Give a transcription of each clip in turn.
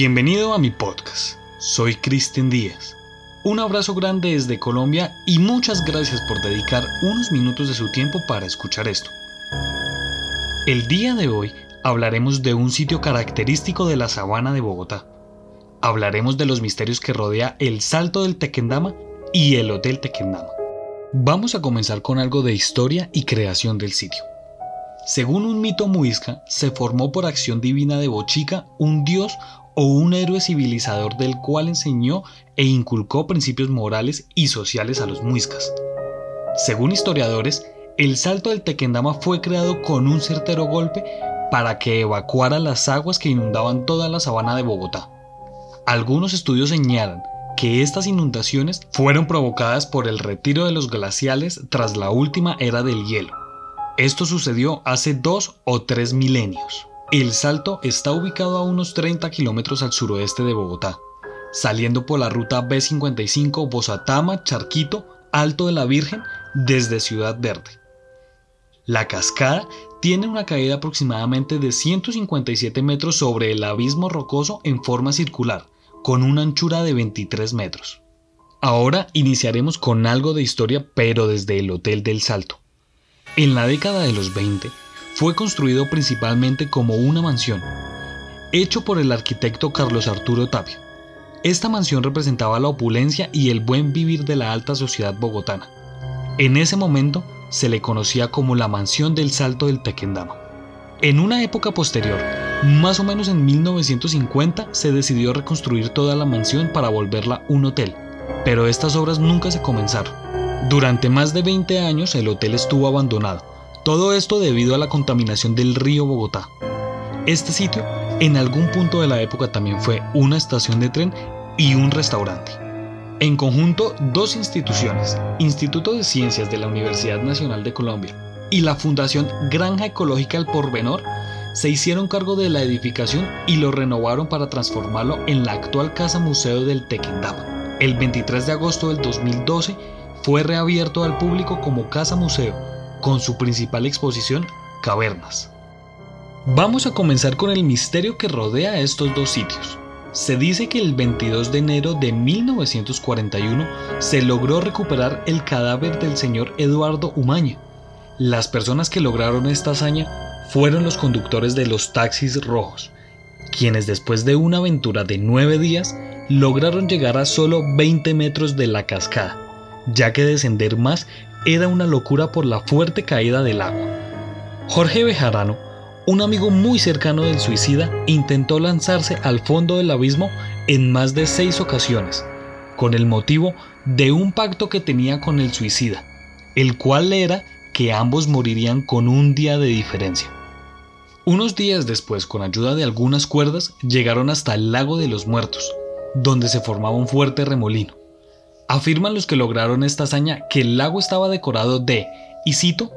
Bienvenido a mi podcast. Soy Cristian Díaz. Un abrazo grande desde Colombia y muchas gracias por dedicar unos minutos de su tiempo para escuchar esto. El día de hoy hablaremos de un sitio característico de la sabana de Bogotá. Hablaremos de los misterios que rodea el Salto del Tequendama y el Hotel Tequendama. Vamos a comenzar con algo de historia y creación del sitio. Según un mito muisca, se formó por acción divina de Bochica un dios o un héroe civilizador del cual enseñó e inculcó principios morales y sociales a los muiscas. Según historiadores, el salto del Tequendama fue creado con un certero golpe para que evacuara las aguas que inundaban toda la sabana de Bogotá. Algunos estudios señalan que estas inundaciones fueron provocadas por el retiro de los glaciales tras la última era del hielo. Esto sucedió hace dos o tres milenios. El Salto está ubicado a unos 30 kilómetros al suroeste de Bogotá, saliendo por la ruta B55 Bozatama, Charquito, Alto de la Virgen, desde Ciudad Verde. La cascada tiene una caída aproximadamente de 157 metros sobre el abismo rocoso en forma circular, con una anchura de 23 metros. Ahora iniciaremos con algo de historia, pero desde el Hotel del Salto. En la década de los 20, fue construido principalmente como una mansión, hecho por el arquitecto Carlos Arturo Tapia. Esta mansión representaba la opulencia y el buen vivir de la alta sociedad bogotana. En ese momento se le conocía como la mansión del Salto del Tequendama. En una época posterior, más o menos en 1950, se decidió reconstruir toda la mansión para volverla un hotel, pero estas obras nunca se comenzaron. Durante más de 20 años el hotel estuvo abandonado, todo esto debido a la contaminación del río Bogotá. Este sitio en algún punto de la época también fue una estación de tren y un restaurante. En conjunto, dos instituciones, Instituto de Ciencias de la Universidad Nacional de Colombia y la Fundación Granja Ecológica El Porvenor, se hicieron cargo de la edificación y lo renovaron para transformarlo en la actual Casa Museo del Tequendama. El 23 de agosto del 2012 fue reabierto al público como Casa Museo con su principal exposición, Cavernas. Vamos a comenzar con el misterio que rodea estos dos sitios. Se dice que el 22 de enero de 1941 se logró recuperar el cadáver del señor Eduardo Umaña. Las personas que lograron esta hazaña fueron los conductores de los taxis rojos, quienes después de una aventura de nueve días lograron llegar a solo 20 metros de la cascada, ya que descender más era una locura por la fuerte caída del agua. Jorge Bejarano, un amigo muy cercano del suicida, intentó lanzarse al fondo del abismo en más de seis ocasiones, con el motivo de un pacto que tenía con el suicida, el cual era que ambos morirían con un día de diferencia. Unos días después, con ayuda de algunas cuerdas, llegaron hasta el lago de los muertos, donde se formaba un fuerte remolino. Afirman los que lograron esta hazaña que el lago estaba decorado de, y cito,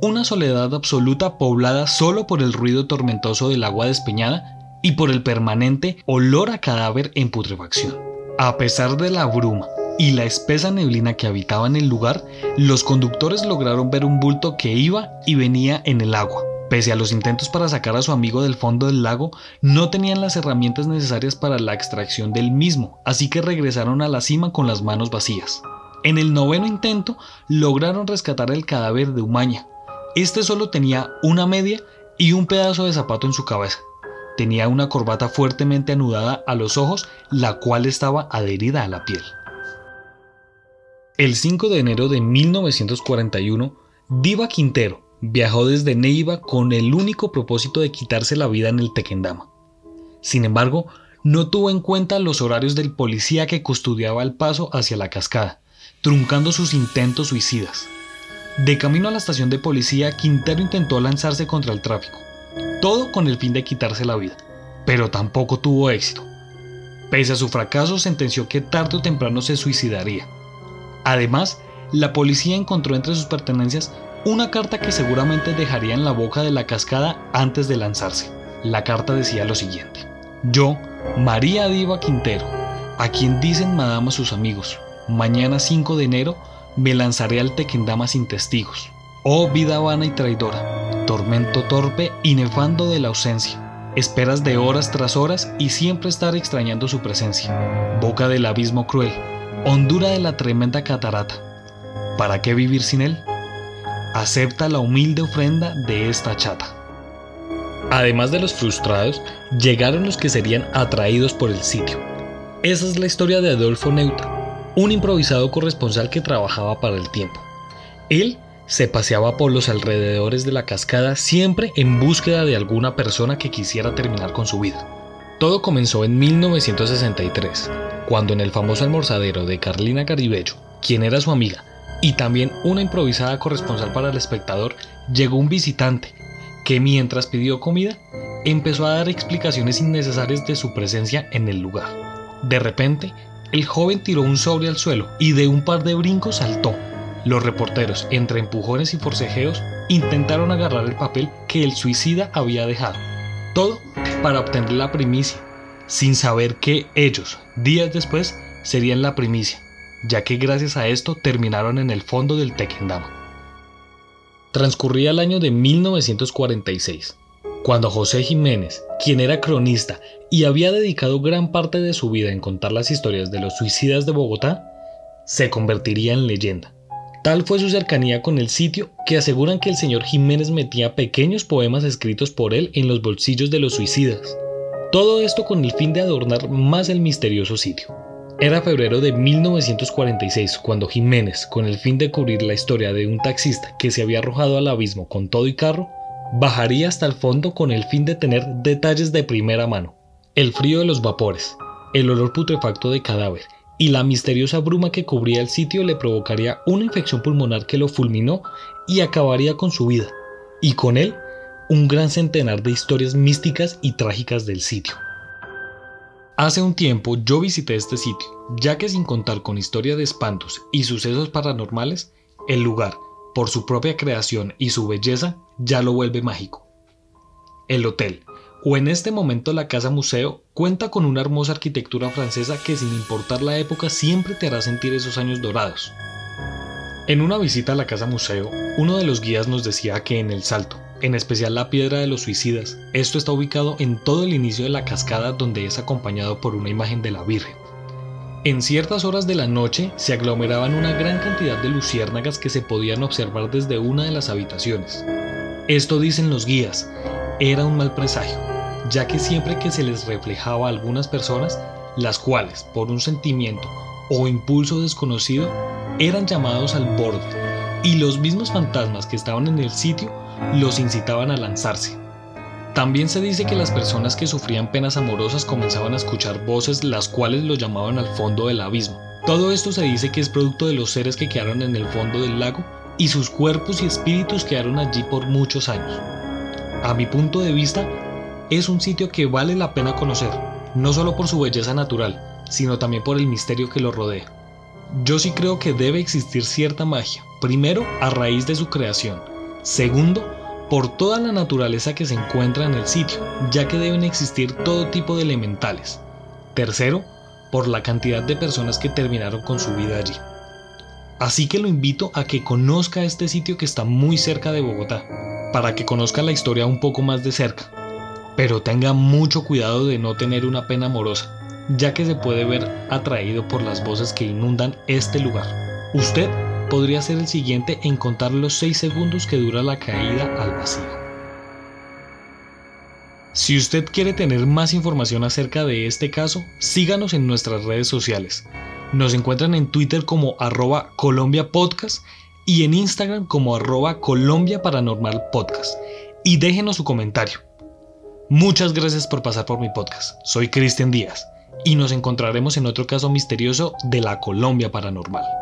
una soledad absoluta poblada solo por el ruido tormentoso del agua despeñada y por el permanente olor a cadáver en putrefacción. A pesar de la bruma y la espesa neblina que habitaba en el lugar, los conductores lograron ver un bulto que iba y venía en el agua. Pese a los intentos para sacar a su amigo del fondo del lago, no tenían las herramientas necesarias para la extracción del mismo, así que regresaron a la cima con las manos vacías. En el noveno intento, lograron rescatar el cadáver de Umaña. Este solo tenía una media y un pedazo de zapato en su cabeza. Tenía una corbata fuertemente anudada a los ojos, la cual estaba adherida a la piel. El 5 de enero de 1941, Diva Quintero, viajó desde Neiva con el único propósito de quitarse la vida en el Tequendama. Sin embargo, no tuvo en cuenta los horarios del policía que custodiaba el paso hacia la cascada, truncando sus intentos suicidas. De camino a la estación de policía, Quintero intentó lanzarse contra el tráfico, todo con el fin de quitarse la vida, pero tampoco tuvo éxito. Pese a su fracaso, sentenció que tarde o temprano se suicidaría. Además, la policía encontró entre sus pertenencias una carta que seguramente dejaría en la boca de la cascada antes de lanzarse. La carta decía lo siguiente. Yo, María Diva Quintero, a quien dicen madama sus amigos, mañana 5 de enero me lanzaré al Tequendama sin testigos. Oh vida vana y traidora, tormento torpe y nefando de la ausencia, esperas de horas tras horas y siempre estar extrañando su presencia. Boca del abismo cruel, hondura de la tremenda catarata. ¿Para qué vivir sin él? Acepta la humilde ofrenda de esta chata. Además de los frustrados, llegaron los que serían atraídos por el sitio. Esa es la historia de Adolfo Neuta, un improvisado corresponsal que trabajaba para el tiempo. Él se paseaba por los alrededores de la cascada siempre en búsqueda de alguna persona que quisiera terminar con su vida. Todo comenzó en 1963, cuando en el famoso almorzadero de Carlina Garibello, quien era su amiga y también una improvisada corresponsal para el espectador, llegó un visitante que mientras pidió comida empezó a dar explicaciones innecesarias de su presencia en el lugar. De repente, el joven tiró un sobre al suelo y de un par de brincos saltó los reporteros, entre empujones y forcejeos, intentaron agarrar el papel que el suicida había dejado. Todo para obtener la primicia, sin saber que ellos, días después, serían la primicia, ya que gracias a esto terminaron en el fondo del Tequendama. Transcurría el año de 1946, cuando José Jiménez, quien era cronista y había dedicado gran parte de su vida en contar las historias de los suicidas de Bogotá, se convertiría en leyenda. Tal fue su cercanía con el sitio que aseguran que el señor Jiménez metía pequeños poemas escritos por él en los bolsillos de los suicidas. Todo esto con el fin de adornar más el misterioso sitio. Era febrero de 1946 cuando Jiménez, con el fin de cubrir la historia de un taxista que se había arrojado al abismo con todo y carro, bajaría hasta el fondo con el fin de tener detalles de primera mano. El frío de los vapores, el olor putrefacto de cadáver y la misteriosa bruma que cubría el sitio le provocaría una infección pulmonar que lo fulminó y acabaría con su vida, y con él un gran centenar de historias místicas y trágicas del sitio. Hace un tiempo yo visité este sitio, ya que sin contar con historia de espantos y sucesos paranormales, el lugar, por su propia creación y su belleza, ya lo vuelve mágico. El hotel, o en este momento la casa museo cuenta con una hermosa arquitectura francesa que sin importar la época siempre te hará sentir esos años dorados. En una visita a la casa museo, uno de los guías nos decía que en el Salto, en especial la Piedra de los Suicidas, esto está ubicado en todo el inicio de la cascada donde es acompañado por una imagen de la Virgen. En ciertas horas de la noche se aglomeraban una gran cantidad de luciérnagas que se podían observar desde una de las habitaciones. Esto dicen los guías, era un mal presagio, ya que siempre que se les reflejaba a algunas personas, las cuales, por un sentimiento o impulso desconocido, eran llamados al borde, y los mismos fantasmas que estaban en el sitio los incitaban a lanzarse. También se dice que las personas que sufrían penas amorosas comenzaban a escuchar voces las cuales los llamaban al fondo del abismo. Todo esto se dice que es producto de los seres que quedaron en el fondo del lago y sus cuerpos y espíritus quedaron allí por muchos años a mi punto de vista, es un sitio que vale la pena conocer, no solo por su belleza natural, sino también por el misterio que lo rodea. Yo sí creo que debe existir cierta magia, primero a raíz de su creación, segundo por toda la naturaleza que se encuentra en el sitio, ya que deben existir todo tipo de elementales, tercero por la cantidad de personas que terminaron con su vida allí. Así que lo invito a que conozca este sitio que está muy cerca de Bogotá, para que conozca la historia un poco más de cerca. Pero tenga mucho cuidado de no tener una pena amorosa, ya que se puede ver atraído por las voces que inundan este lugar. Usted podría ser el siguiente en contar los 6 segundos que dura la caída al vacío. Si usted quiere tener más información acerca de este caso, síganos en nuestras redes sociales. Nos encuentran en Twitter como arroba Colombia y en Instagram como arroba Colombia Paranormal. Y déjenos su comentario. Muchas gracias por pasar por mi podcast. Soy Cristian Díaz y nos encontraremos en otro caso misterioso de la Colombia Paranormal.